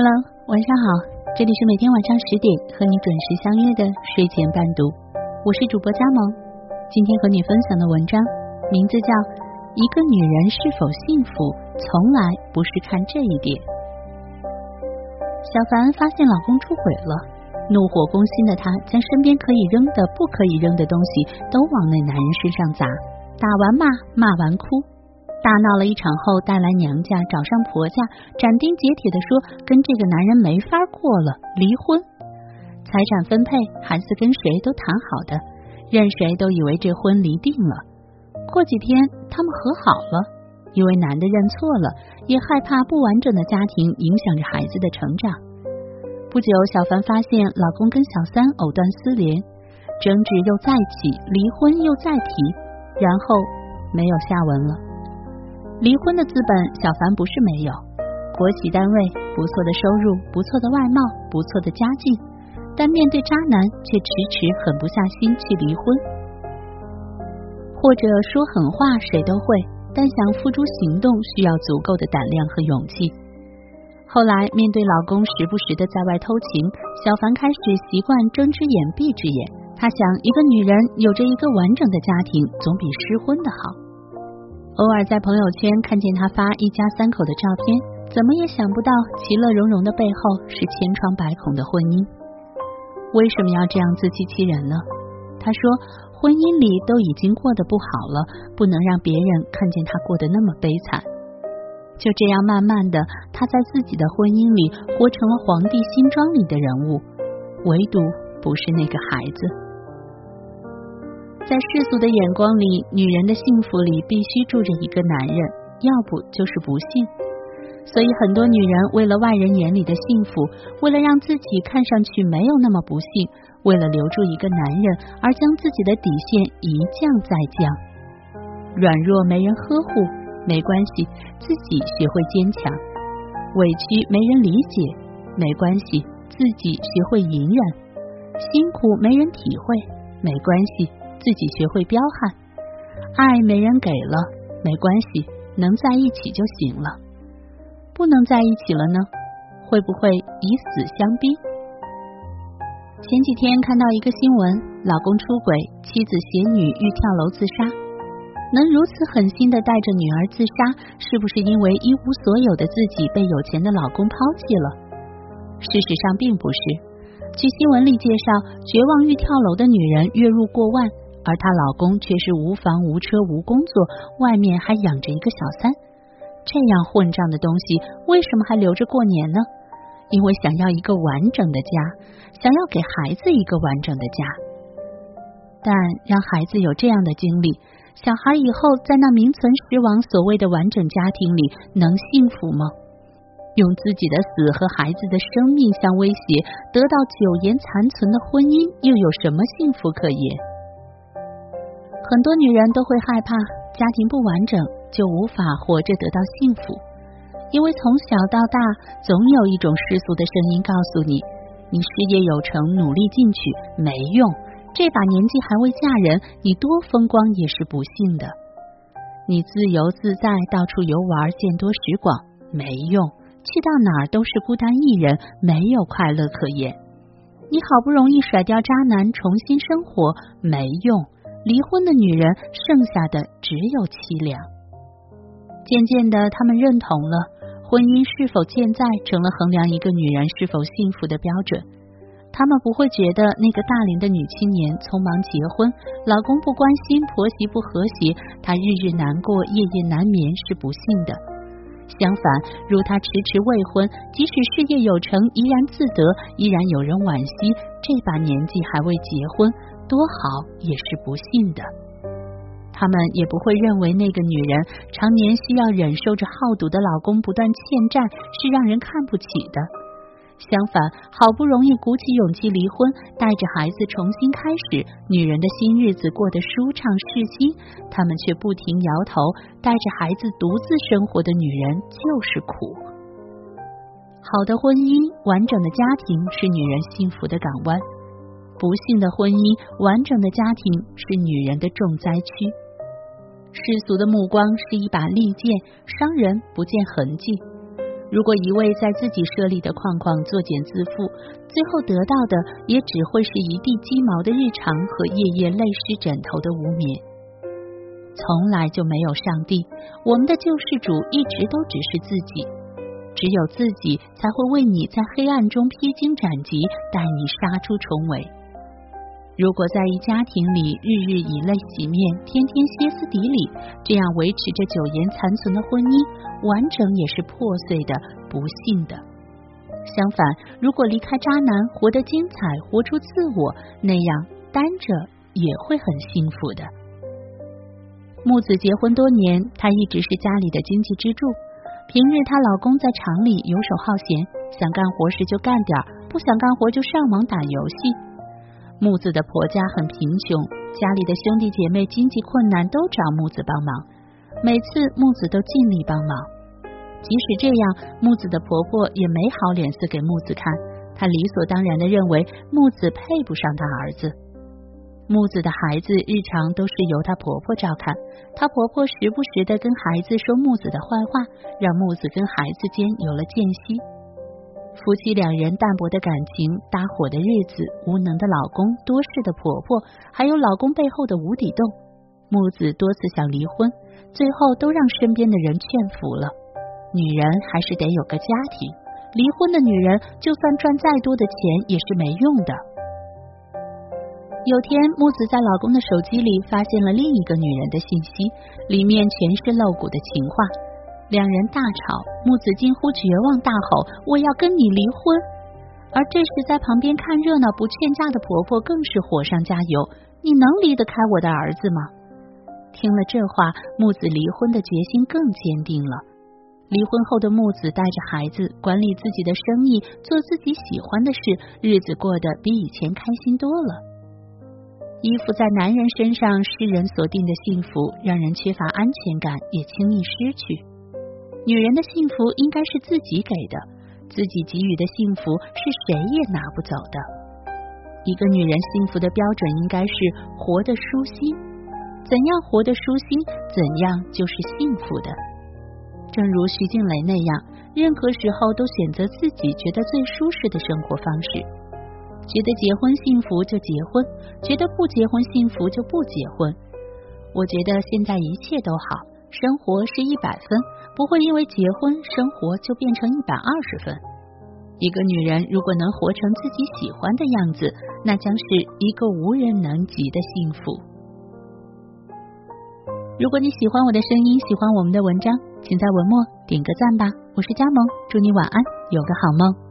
Hello，晚上好，这里是每天晚上十点和你准时相约的睡前伴读，我是主播佳萌。今天和你分享的文章名字叫《一个女人是否幸福，从来不是看这一点》。小凡发现老公出轨了，怒火攻心的她将身边可以扔的、不可以扔的东西都往那男人身上砸，打完骂，骂完哭。大闹了一场后，带来娘家，找上婆家，斩钉截铁的说：“跟这个男人没法过了，离婚。财产分配，孩子跟谁都谈好的，任谁都以为这婚离定了。过几天他们和好了，因为男的认错了，也害怕不完整的家庭影响着孩子的成长。不久，小凡发现老公跟小三藕断丝连，争执又再起，离婚又再提，然后没有下文了。”离婚的资本，小凡不是没有，国企单位，不错的收入，不错的外貌，不错的家境，但面对渣男却迟迟狠不下心去离婚。或者说狠话谁都会，但想付诸行动需要足够的胆量和勇气。后来面对老公时不时的在外偷情，小凡开始习惯睁只眼闭只眼。他想，一个女人有着一个完整的家庭，总比失婚的好。偶尔在朋友圈看见他发一家三口的照片，怎么也想不到其乐融融的背后是千疮百孔的婚姻。为什么要这样自欺欺人呢？他说，婚姻里都已经过得不好了，不能让别人看见他过得那么悲惨。就这样，慢慢的，他在自己的婚姻里活成了皇帝新装里的人物，唯独不是那个孩子。在世俗的眼光里，女人的幸福里必须住着一个男人，要不就是不幸。所以很多女人为了外人眼里的幸福，为了让自己看上去没有那么不幸，为了留住一个男人而将自己的底线一降再降。软弱没人呵护没关系，自己学会坚强；委屈没人理解没关系，自己学会隐忍；辛苦没人体会没关系。自己学会彪悍，爱没人给了没关系，能在一起就行了。不能在一起了呢，会不会以死相逼？前几天看到一个新闻，老公出轨，妻子携女欲跳楼自杀。能如此狠心的带着女儿自杀，是不是因为一无所有的自己被有钱的老公抛弃了？事实上并不是。据新闻里介绍，绝望欲跳楼的女人月入过万。而她老公却是无房无车无工作，外面还养着一个小三，这样混账的东西为什么还留着过年呢？因为想要一个完整的家，想要给孩子一个完整的家。但让孩子有这样的经历，小孩以后在那名存实亡所谓的完整家庭里能幸福吗？用自己的死和孩子的生命相威胁，得到苟延残存的婚姻，又有什么幸福可言？很多女人都会害怕家庭不完整就无法活着得到幸福，因为从小到大总有一种世俗的声音告诉你：你事业有成，努力进取没用，这把年纪还未嫁人，你多风光也是不幸的。你自由自在，到处游玩，见多识广没用，去到哪儿都是孤单一人，没有快乐可言。你好不容易甩掉渣男，重新生活没用。离婚的女人，剩下的只有凄凉。渐渐的，他们认同了婚姻是否健在，成了衡量一个女人是否幸福的标准。他们不会觉得那个大龄的女青年匆忙结婚，老公不关心，婆媳不和谐，她日日难过，夜夜难眠是不幸的。相反，如她迟迟未婚，即使事业有成，依然自得，依然有人惋惜，这把年纪还未结婚。多好也是不幸的，他们也不会认为那个女人常年需要忍受着好赌的老公不断欠债是让人看不起的。相反，好不容易鼓起勇气离婚，带着孩子重新开始，女人的新日子过得舒畅适心，他们却不停摇头。带着孩子独自生活的女人就是苦。好的婚姻，完整的家庭是女人幸福的港湾。不幸的婚姻，完整的家庭是女人的重灾区。世俗的目光是一把利剑，伤人不见痕迹。如果一味在自己设立的框框作茧自缚，最后得到的也只会是一地鸡毛的日常和夜夜泪湿枕头的无眠。从来就没有上帝，我们的救世主一直都只是自己，只有自己才会为你在黑暗中披荆斩棘，带你杀出重围。如果在一家庭里日日以泪洗面，天天歇斯底里，这样维持着苟延残存的婚姻，完整也是破碎的、不幸的。相反，如果离开渣男，活得精彩，活出自我，那样单着也会很幸福的。木子结婚多年，她一直是家里的经济支柱。平日她老公在厂里游手好闲，想干活时就干点不想干活就上网打游戏。木子的婆家很贫穷，家里的兄弟姐妹经济困难都找木子帮忙，每次木子都尽力帮忙。即使这样，木子的婆婆也没好脸色给木子看，她理所当然的认为木子配不上她儿子。木子的孩子日常都是由她婆婆照看，她婆婆时不时的跟孩子说木子的坏话，让木子跟孩子间有了间隙。夫妻两人淡薄的感情，搭伙的日子，无能的老公，多事的婆婆，还有老公背后的无底洞。木子多次想离婚，最后都让身边的人劝服了。女人还是得有个家庭，离婚的女人就算赚再多的钱也是没用的。有天，木子在老公的手机里发现了另一个女人的信息，里面全是露骨的情话。两人大吵，木子近乎绝望，大吼：“我要跟你离婚！”而这时，在旁边看热闹不劝架的婆婆更是火上加油：“你能离得开我的儿子吗？”听了这话，木子离婚的决心更坚定了。离婚后的木子带着孩子，管理自己的生意，做自己喜欢的事，日子过得比以前开心多了。依附在男人身上，世人所定的幸福，让人缺乏安全感，也轻易失去。女人的幸福应该是自己给的，自己给予的幸福是谁也拿不走的。一个女人幸福的标准应该是活得舒心，怎样活得舒心，怎样就是幸福的。正如徐静蕾那样，任何时候都选择自己觉得最舒适的生活方式。觉得结婚幸福就结婚，觉得不结婚幸福就不结婚。我觉得现在一切都好，生活是一百分，不会因为结婚生活就变成一百二十分。一个女人如果能活成自己喜欢的样子，那将是一个无人能及的幸福。如果你喜欢我的声音，喜欢我们的文章，请在文末点个赞吧。我是佳萌，祝你晚安，有个好梦。